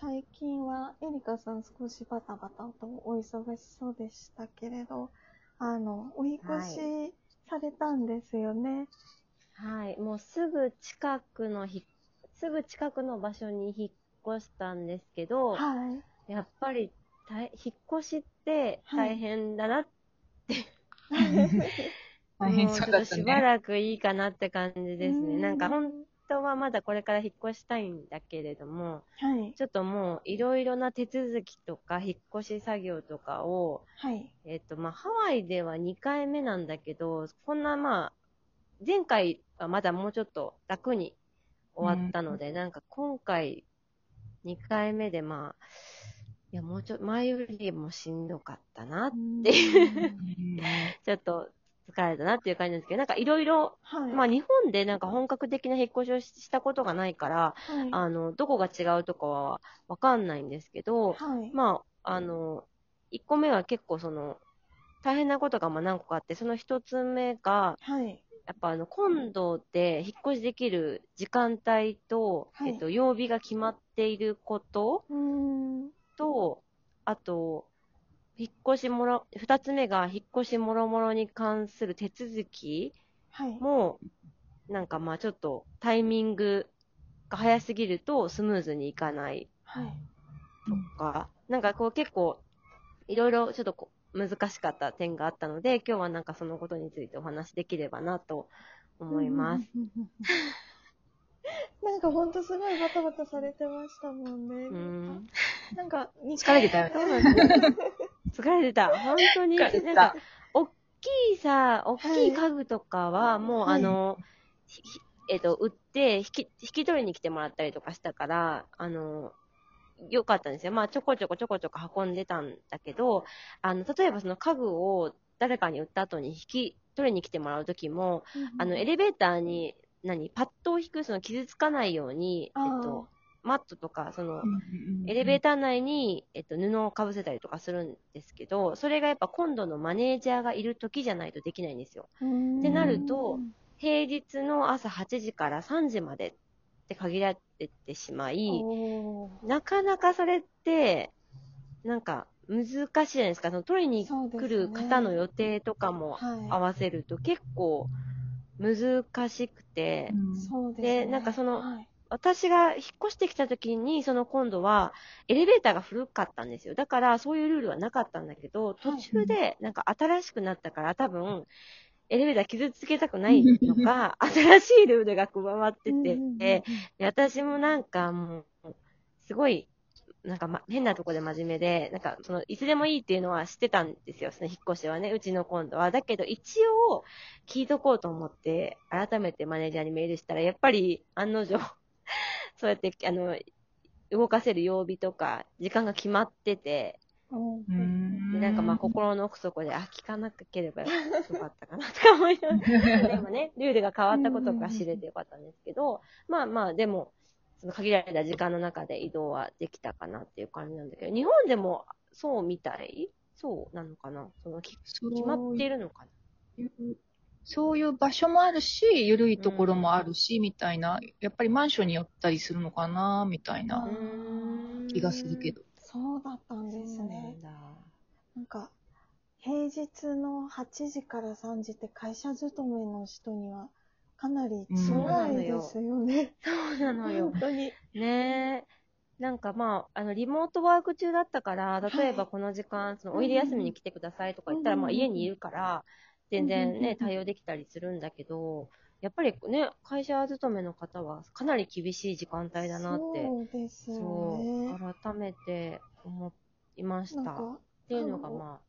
最近はエリカさん少しバタバタとお忙しそうでしたけれど、あの、お引っ越しされたんですよね。はい、もうすぐ近くのひ、すぐ近くの場所に引っ越したんですけど、はい。やっぱり大引っ越しって大変だな、大変そうだったもうちょっとしばね。らくいいかなって感じですね。うんなんか本当はまだこれから引っ越したいんだけれども、はい。ちょっともういろいろな手続きとか引っ越し作業とかを、はい。えっと、まあ、ハワイでは2回目なんだけど、こんなまあ、前回はまだもうちょっと楽に終わったので、なんか今回2回目でまあ、いや、もうちょっと前よりもしんどかったな、っていううん ちょっと疲れたなっていう感じなんですけど、なんかいろいろ、はい。まあ日本でなんか本格的な引っ越しをしたことがないから、はい。あの、どこが違うとかはわかんないんですけど、はい。まあ、あの、1個目は結構その、大変なことがまあ何個かあって、その1つ目が、はい。やっぱあの、今度で引っ越しできる時間帯と、はいえっと、曜日が決まっていること。と、あと、引っ越しもろ、2つ目が引っ越しもろもろに関する手続きはい。も、なんかまあちょっとタイミングが早すぎるとスムーズにいかないはい。とか、なんかこう結構、いろいろちょっとこう難しかった点があったので、今日はなんかそのことについてお話しできればなと思います。なんかほんとすごいバタバタされてましたもんね。うん。なんか、疲れてたよね。疲れてた。本当に。なんかた。大きいさ、大きい家具とかは、もう、はいあの、えっ、と、売って引き、引き取りに来てもらったりとかしたから、あの、よかったんですよ。まあ、ちょこちょこちょこちょこ運んでたんだけど、あの、例えばその家具を誰かに売った後に引き取りに来てもらうときも、あの、エレベーターに、何、パッドを引く、その傷つかないように、えっと、マットとか、その、エエレベーター内に、えっと、布をかぶせたりとかするんですけど、それがやっぱ今度のマネージャーがいる時じゃないとできないんですよ。ってなると、平日の朝8時から3時までって限られてしまい、なかなかそれって、なんか難しいじゃないですか。その取りに来る方の予定とかもはい。合わせると結構難しくて、ですね。でなんかそのはい私が引っ越してきた時に、その今度は、エレベーターが古かったんですよ。だから、そういうルールはなかったんだけど、途中で、なんか新しくなったから、多分、エレベーター傷つけたくないのか、新しいルールが加わってて、で私もなんかもう、すごい、なんか、ま、変なとこで真面目で、なんか、その、いつでもいいっていうのは知ってたんですよ。その引っ越しはね、うちの今度は。だけど、一応、聞いとこうと思って、改めてマネージャーにメールしたら、やっぱり、案の定、そうやって、あの、動かせる曜日とか、時間が決まってて、でなんかまあ心の奥底で、あ、聞かなければよかったかなとか思いながら、でもね、ルールが変わったことが知れてよかったんですけど、まあまあ、でも、その限られた時間の中で移動はできたかなっていう感じなんだけど、日本でもそうみたい？そうなのかな？その決まっているのかいうそういう場所もあるし、緩いところもあるし、みたいな、やっぱりマンションによったりするのかな、みたいな気がするけど。そうだったんですね。なんか、平日の8時から3時って会社勤めの人にはかなり辛いですよね。そうなのよ本。当に。ねえ。なんかまあ、あの、リモートワーク中だったから、例えばこの時間、その、おいで休みに来てくださいとか言ったら、うんまあ家にいるから、全うん然ね、対応できたりするんだけど、やっぱりね、会社勤めの方はかなり厳しい時間帯だなって、そうですよそう、ね。改めて思いました。っていうのがま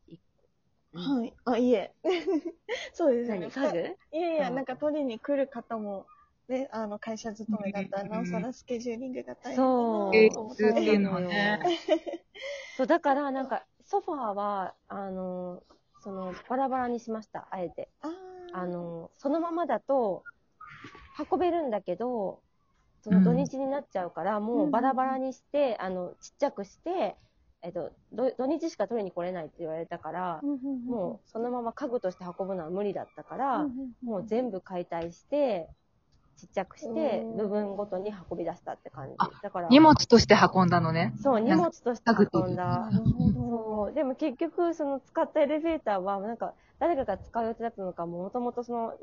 あ、はい。あ、いえ。そうですね。何？家具 いやいや、うんなんか取りに来る方もね、あの、会社勤めだったら、うんなおさらスケジューリングが大変だそう芸なと思っていうて。のはね。そう、だから、なんか、ソファーは、あの、その、バラバラにしました、あえて。あー。あ、の、そのままだと、運べるんだけど、その土日になっちゃうから、もうバラバラにして、あの、ちっちゃくして、えっと、ど土日しか取りに来れないって言われたから、もうそのまま家具として運ぶのは無理だったから、もう全部解体して、ちっちゃくしてう、ん部分ごとに運び出したって感じあ。だから、荷物として運んだのね。そう、荷物として運んだな。るほど。そう。でも結局、その使ったエレベーターは、なんか、誰かが使う予定だったのか、もともとその、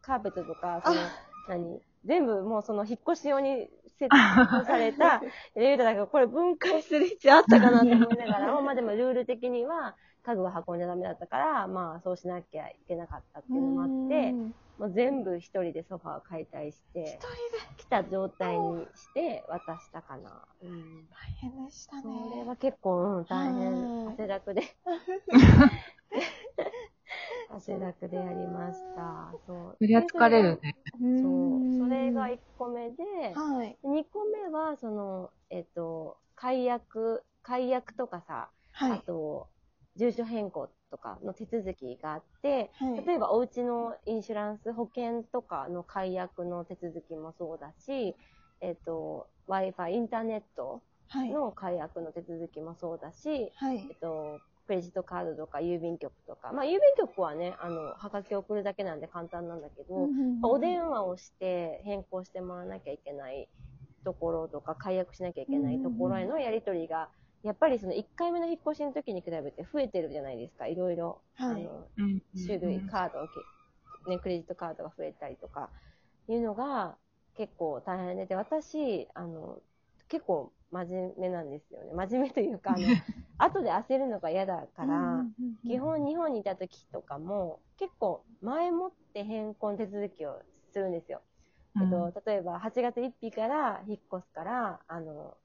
カーペットとか、その、何？全部もうその引っ越し用に設置されたエレベーターだから、これ分解する必要あったかなと思いながらも、まあでもルール的には家具は運んじゃダメだったから、まあそうしなきゃいけなかったっていうのもあって、うんもう全部一人でソファーを解体して、来た状態にして渡したかな。うん。大変でしたそね。れは結構、うん、大変、はい汗だくで。汗だくでやりました。そう。そりゃ疲れるね。そう。それが1個目で、はい。2個目は、その、えっと、解約、解約とかさ、あはい。と、住所変更とかの手続きがあって、はい例えばお家のインシュランス、保険とかの解約の手続きもそうだし、えっと、Wi-Fi、インターネットはい。の解約の手続きもそうだし、はいえっ。と、クレジットカードとか郵便局とか、まあ郵便局はね、あの、はがきを送るだけなんで簡単なんだけど、お電話をして変更してもらわなきゃいけないところとか、解約しなきゃいけないところへのやり取りが、やっぱりその1回目の引っ越しの時に比べて増えてるじゃないですか、いろいろ。はいあのうん種類、カードをけ、ね、クレジットカードが増えたりとか、いうのが結構大変で、で、私、あの、結構真面目なんですよね。真面目というか、あの、後で焦るのが嫌だから、基本日本にいた時とかも、結構前もって変更の手続きをするんですよ。えっと、例えば8月1日から引っ越すから、あの、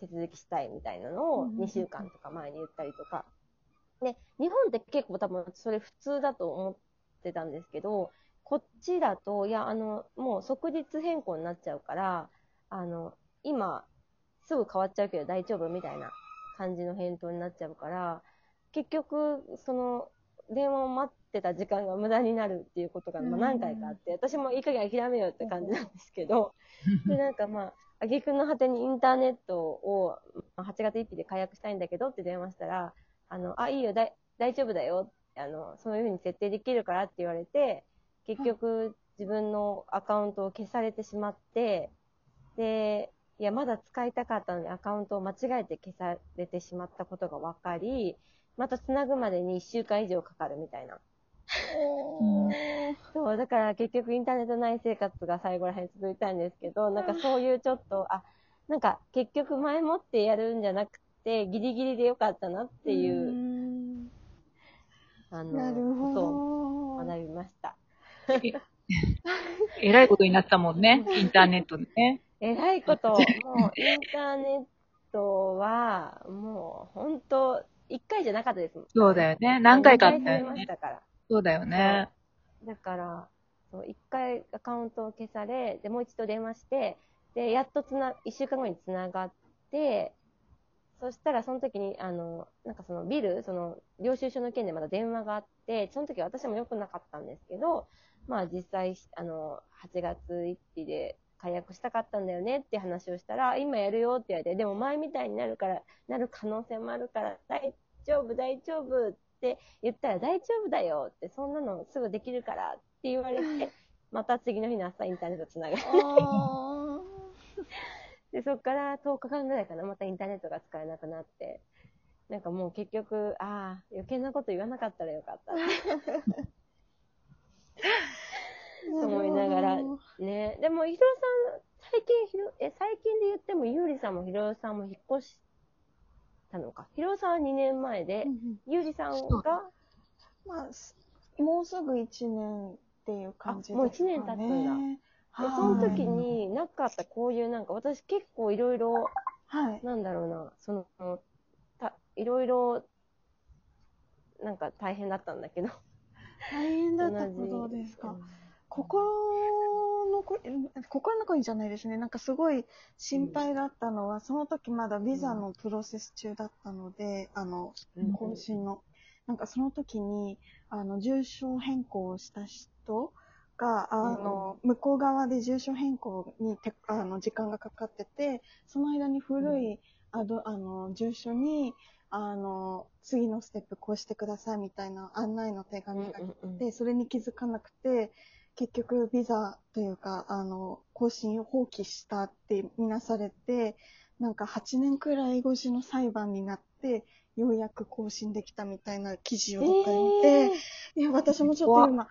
手続きしたいみたいなのをうんうんうん。2週間とか前に言ったりとか。で、日本って結構多分それ普通だと思ってたんですけど、こっちだと、いや、あの、もう即日変更になっちゃうから、あの、今、すぐ変わっちゃうけど大丈夫みたいな感じの返答になっちゃうから、結局、その、電話を待ってた時間が無駄になるっていうことがまあ何回かあって、私もいい加減諦めようって感じなんですけど、で、なんかまあ、あげくの果てにインターネットを8月1日で解約したいんだけどって電話したら、あの、あ、いいよ、大丈夫だよ。あの、そういうふうに設定できるからって言われて、結局自分のアカウントを消されてしまって、で、いや、まだ使いたかったのにアカウントを間違えて消されてしまったことが分かり、また繋ぐまでに1週間以上かかるみたいな。そう、だから結局インターネット内生活が最後らへん続いたんですけど、なんかそういうちょっと、あ、なんか結局前もってやるんじゃなくて、ギリギリでよかったなっていう、んあの、なるほことをど。学びました。えらいことになったもんね、インターネットでね。えらいこと、もうインターネットは、もう本当一回じゃなかったですもん。そうだよね。何回かあったよね。ましたから。そうだよね。だから、そう一回アカウントを消され、で、もう一度電話して、で、やっとつな、一週間後につながって、そしたらその時に、あの、なんかそのビル、その、領収書の件でまだ電話があって、その時私も良くなかったんですけど、まあ実際、あの、8月1日で解約したかったんだよねって話をしたら、今やるよって言われて、でも前みたいになるから、なる可能性もあるから、大丈夫、大丈夫って言ったら、大丈夫だよって、そんなのすぐできるからって言われて、また次の日の朝インターネットつながる。あ で、そこから10日間ぐらいかな、またインターネットが使えなくなって、なんかもう結局、ああ、余計なこと言わなかったらよかったって。ー 思いながらね。でも、ひろさん、最近ひろ、え、最近で言っても、ゆうりさんもひろさんも引っ越したのか。ひろさんは2年前でう、んゆうりさんが、まあ、すもうすぐ1年っていう感じですかね。あもう一年経つんだではいその時になかったこういうなんか、私結構いろいろ、はい。なんだろうな、その、た、いろいろ、なんか大変だったんだけど。大変だったことですか。うん心のこ、え心残りじゃないですね。なんかすごい心配だったのは、その時まだビザのプロセス中だったので、あの、うん。更新の。なんかその時に、あの、住所変更をした人が、あの、向こう側で住所変更にてあの時間がかかってて、その間に古い、あどあの住所に、あの、次のステップこうしてくださいみたいな案内の手紙が来うんて、それに気づかなくて、結局ビザというか、あの、更新を放棄したって見なされて、なんか8年くらい越しの裁判になって、ようやく更新できたみたいな記事をどっかで見て、えいや、私もちょっと今、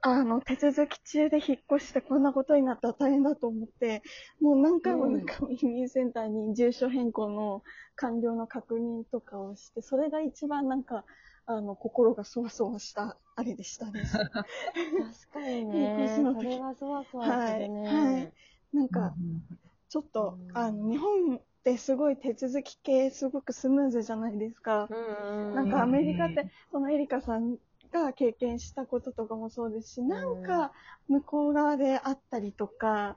あの、手続き中で引っ越してこんなことになったら大変だと思って、もう何回も何回も移民センターに住所変更の完了の確認とかをして、それが一番なんか、あの、心がそわそわした、あれでしたね。ー確かにね。それはそわそわはい。するね。はい。なんか、ちょっと、うんあの、日本ってすごい手続き系すごくスムーズじゃないですか。なんかアメリカって、そのエリカさんが経験したこととかもそうですし、なんか向こう側であったりとか、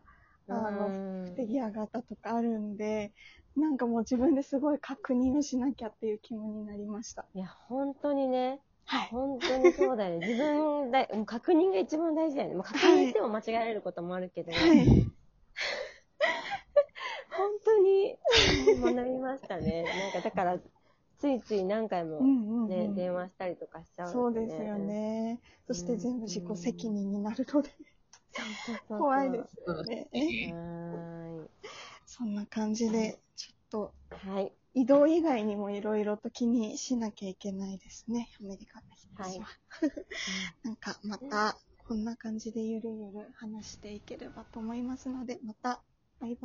あの、の不手際型とかあるんで、なんかもう自分ですごい確認をしなきゃっていう気分になりました。いや、本当にね。はい。本当にそうだよね。自分だ、もう確認が一番大事だよね。まあ、確認しても間違えられることもあるけど、はい。本当に学びましたね。なんかだから、ついつい何回もうんうん、ね、うん。電話したりとかしちゃう、そうですよ。ね。そして全部自己責任になるので、怖いですよね。はそんな感じで、ちょっと。はい。移動以外にもいろいろと気にしなきゃいけないですね、アメリカの人たちは。なんかまたこんな感じでゆるゆる話していければと思いますので、またバイバイ。